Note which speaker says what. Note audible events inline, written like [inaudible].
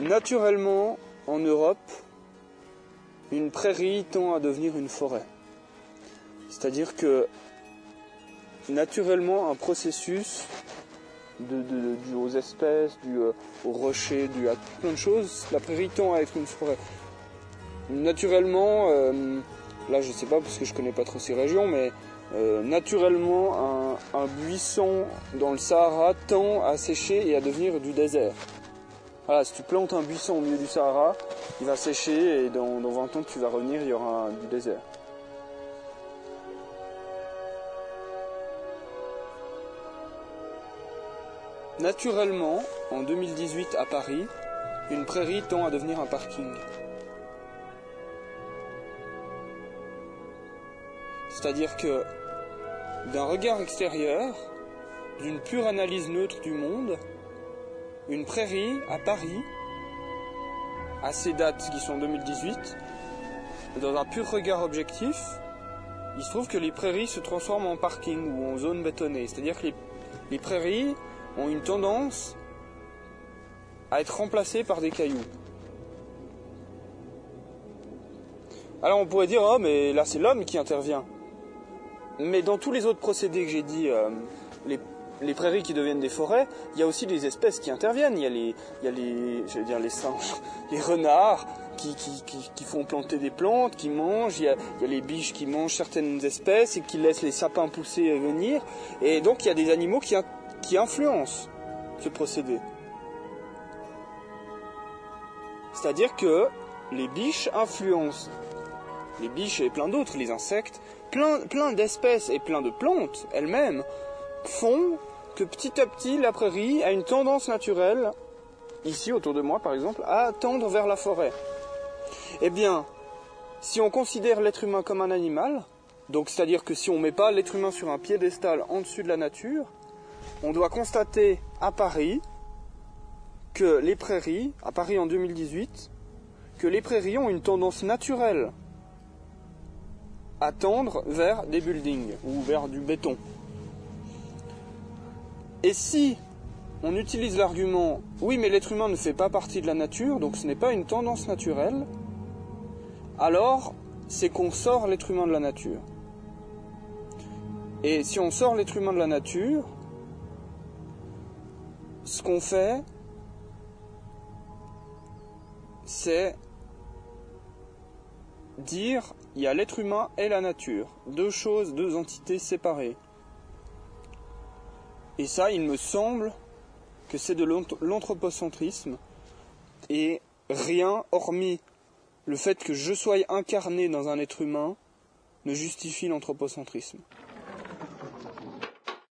Speaker 1: naturellement, en Europe, une prairie tend à devenir une forêt. C'est-à-dire que naturellement un processus dû aux espèces, dû euh, aux rochers, dû à plein de choses, la prairie tend à être une forêt. Naturellement, euh, là je sais pas parce que je connais pas trop ces régions, mais euh, naturellement un, buisson dans le Sahara tend à sécher et à devenir du désert. Voilà, si tu plantes un buisson au milieu du Sahara, il va sécher et dans, dans 20 ans tu vas revenir, il y aura du désert. Naturellement, en 2018 à Paris, une prairie tend à devenir un parking. C'est-à-dire que d'un regard extérieur, d'une pure analyse neutre du monde, une prairie à Paris, à ces dates qui sont 2018, dans un pur regard objectif, il se trouve que les prairies se transforment en parking ou en zone bétonnée. C'est-à-dire que les, prairies ont une tendance à être remplacés par des cailloux. Alors on pourrait dire, oh mais là c'est l'homme qui intervient. Mais dans tous les autres procédés que j'ai dit, euh, les, prairies qui deviennent des forêts, il y a aussi des espèces qui interviennent. Il y a les, les, je dire les singes, [laughs] les renards qui, font planter des plantes, qui mangent. Il y, a, les biches qui mangent certaines espèces et qui laissent les sapins pousser et venir. Et donc il y a des animaux qui, qui influence ce procédé. C'est-à-dire que les biches influencent les biches et plein d'autres, les insectes, plein, plein d'espèces et plein de plantes elles-mêmes font que petit à petit la prairie a une tendance naturelle, ici autour de moi par exemple, à tendre vers la forêt. Eh bien, si on considère l'être humain comme un animal, donc c'est-à-dire que si on ne met pas l'être humain sur un piédestal en dessus de la nature, on doit constater à Paris que les prairies, à Paris en 2018, que les prairies ont une tendance naturelle à tendre vers des buildings ou vers du béton. Et si on utilise l'argument oui mais l'être humain ne fait pas partie de la nature, donc ce n'est pas une tendance naturelle, alors c'est qu'on sort l'être humain de la nature. Et si on sort l'être humain de la nature, ce qu'on fait, c'est dire il y a l'être humain et la nature, deux choses, deux entités séparées. Et ça, il me semble que c'est de l'anthropocentrisme et rien, hormis le fait que je sois incarné dans un être humain, ne justifie l'anthropocentrisme.